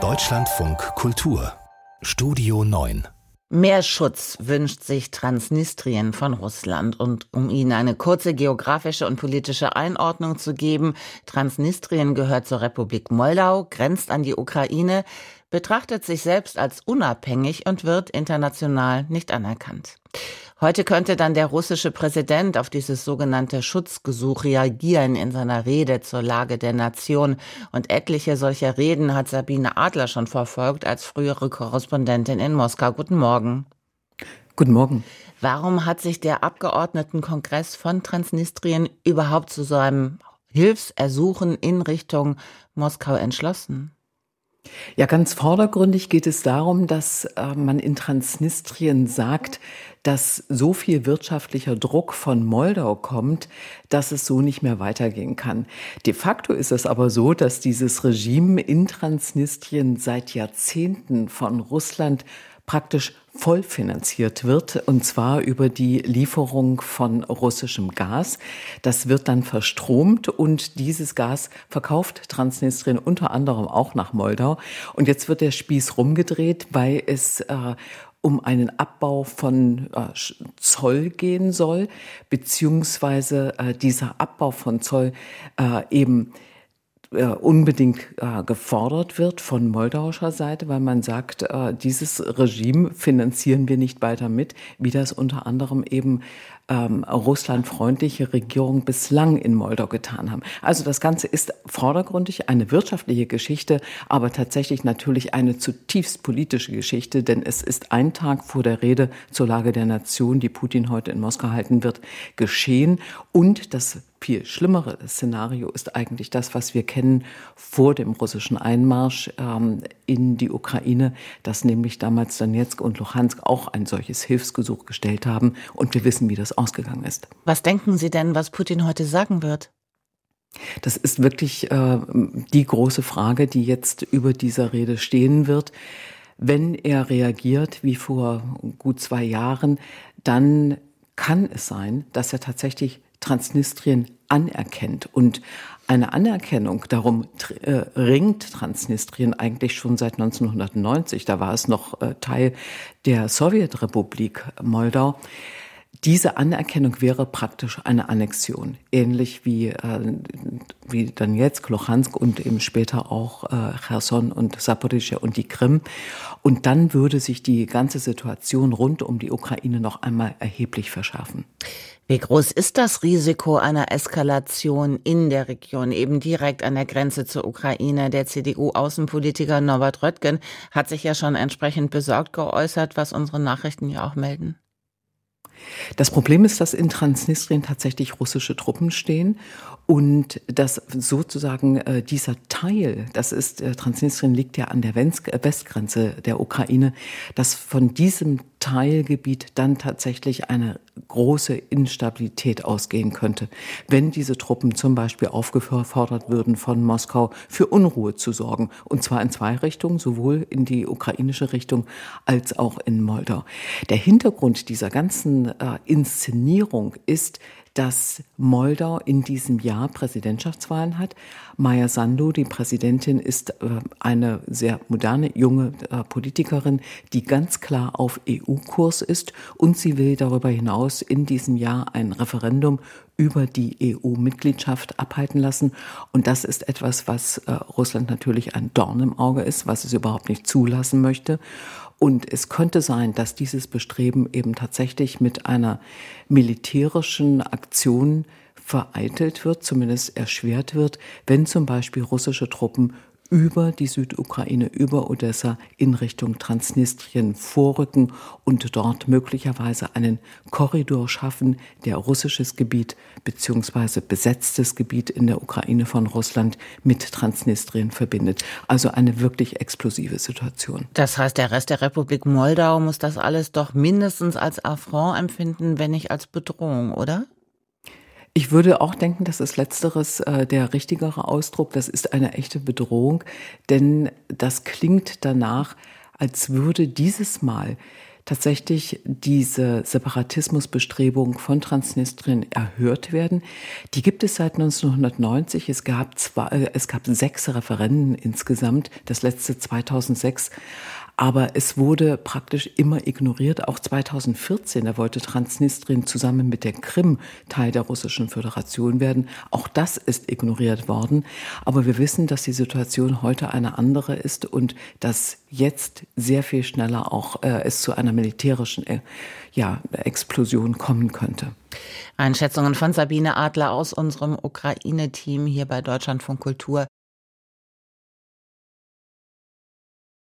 Deutschlandfunk Kultur. Studio 9 Mehr Schutz wünscht sich Transnistrien von Russland. Und um Ihnen eine kurze geografische und politische Einordnung zu geben, Transnistrien gehört zur Republik Moldau, grenzt an die Ukraine, betrachtet sich selbst als unabhängig und wird international nicht anerkannt. Heute könnte dann der russische Präsident auf dieses sogenannte Schutzgesuch reagieren in seiner Rede zur Lage der Nation. Und etliche solcher Reden hat Sabine Adler schon verfolgt als frühere Korrespondentin in Moskau. Guten Morgen. Guten Morgen. Warum hat sich der Abgeordnetenkongress von Transnistrien überhaupt zu so einem Hilfsersuchen in Richtung Moskau entschlossen? Ja, ganz vordergründig geht es darum, dass äh, man in Transnistrien sagt, dass so viel wirtschaftlicher Druck von Moldau kommt, dass es so nicht mehr weitergehen kann. De facto ist es aber so, dass dieses Regime in Transnistrien seit Jahrzehnten von Russland praktisch vollfinanziert wird, und zwar über die Lieferung von russischem Gas. Das wird dann verstromt und dieses Gas verkauft Transnistrien unter anderem auch nach Moldau. Und jetzt wird der Spieß rumgedreht, weil es äh, um einen Abbau von äh, Zoll gehen soll, beziehungsweise äh, dieser Abbau von Zoll äh, eben unbedingt äh, gefordert wird von moldauischer Seite, weil man sagt, äh, dieses Regime finanzieren wir nicht weiter mit, wie das unter anderem eben ähm, russlandfreundliche Regierungen bislang in Moldau getan haben. Also das Ganze ist vordergründig eine wirtschaftliche Geschichte, aber tatsächlich natürlich eine zutiefst politische Geschichte, denn es ist ein Tag vor der Rede zur Lage der Nation, die Putin heute in Moskau halten wird, geschehen. Und das viel schlimmere Szenario ist eigentlich das, was wir kennen vor dem russischen Einmarsch ähm, in die Ukraine, dass nämlich damals Donetsk und Luhansk auch ein solches Hilfsgesuch gestellt haben. Und wir wissen, wie das ausgegangen ist. Was denken Sie denn, was Putin heute sagen wird? Das ist wirklich äh, die große Frage, die jetzt über dieser Rede stehen wird. Wenn er reagiert wie vor gut zwei Jahren, dann kann es sein, dass er tatsächlich Transnistrien anerkennt. Und eine Anerkennung, darum äh, ringt Transnistrien eigentlich schon seit 1990, da war es noch äh, Teil der Sowjetrepublik Moldau. Diese Anerkennung wäre praktisch eine Annexion, ähnlich wie, äh, wie Donetsk, Luhansk und eben später auch äh, Cherson und Saporischschja und die Krim. Und dann würde sich die ganze Situation rund um die Ukraine noch einmal erheblich verschärfen. Wie groß ist das Risiko einer Eskalation in der Region, eben direkt an der Grenze zur Ukraine? Der CDU-Außenpolitiker Norbert Röttgen hat sich ja schon entsprechend besorgt geäußert, was unsere Nachrichten ja auch melden. Das Problem ist, dass in Transnistrien tatsächlich russische Truppen stehen und dass sozusagen äh, dieser Teil, das ist, äh, Transnistrien liegt ja an der äh, Westgrenze der Ukraine, dass von diesem Teilgebiet dann tatsächlich eine große Instabilität ausgehen könnte, wenn diese Truppen zum Beispiel aufgefordert würden, von Moskau für Unruhe zu sorgen. Und zwar in zwei Richtungen, sowohl in die ukrainische Richtung als auch in Moldau. Der Hintergrund dieser ganzen äh, Inszenierung ist, dass Moldau in diesem Jahr Präsidentschaftswahlen hat. Maya Sandu, die Präsidentin, ist äh, eine sehr moderne junge äh, Politikerin, die ganz klar auf EU-Kurs ist und sie will darüber hinaus in diesem Jahr ein Referendum über die EU-Mitgliedschaft abhalten lassen. Und das ist etwas, was äh, Russland natürlich ein Dorn im Auge ist, was es überhaupt nicht zulassen möchte. Und es könnte sein, dass dieses Bestreben eben tatsächlich mit einer militärischen Aktion vereitelt wird, zumindest erschwert wird, wenn zum Beispiel russische Truppen über die Südukraine, über Odessa in Richtung Transnistrien vorrücken und dort möglicherweise einen Korridor schaffen, der russisches Gebiet beziehungsweise besetztes Gebiet in der Ukraine von Russland mit Transnistrien verbindet. Also eine wirklich explosive Situation. Das heißt, der Rest der Republik Moldau muss das alles doch mindestens als Affront empfinden, wenn nicht als Bedrohung, oder? Ich würde auch denken, dass das Letzteres äh, der richtigere Ausdruck. Das ist eine echte Bedrohung, denn das klingt danach, als würde dieses Mal tatsächlich diese Separatismusbestrebungen von Transnistrien erhört werden. Die gibt es seit 1990. Es gab, zwei, äh, es gab sechs Referenden insgesamt, das letzte 2006. Aber es wurde praktisch immer ignoriert. Auch 2014, da wollte Transnistrien zusammen mit der Krim Teil der russischen Föderation werden. Auch das ist ignoriert worden. Aber wir wissen, dass die Situation heute eine andere ist und dass jetzt sehr viel schneller auch äh, es zu einer militärischen äh, ja, Explosion kommen könnte. Einschätzungen von Sabine Adler aus unserem Ukraine-Team hier bei Deutschlandfunk Kultur.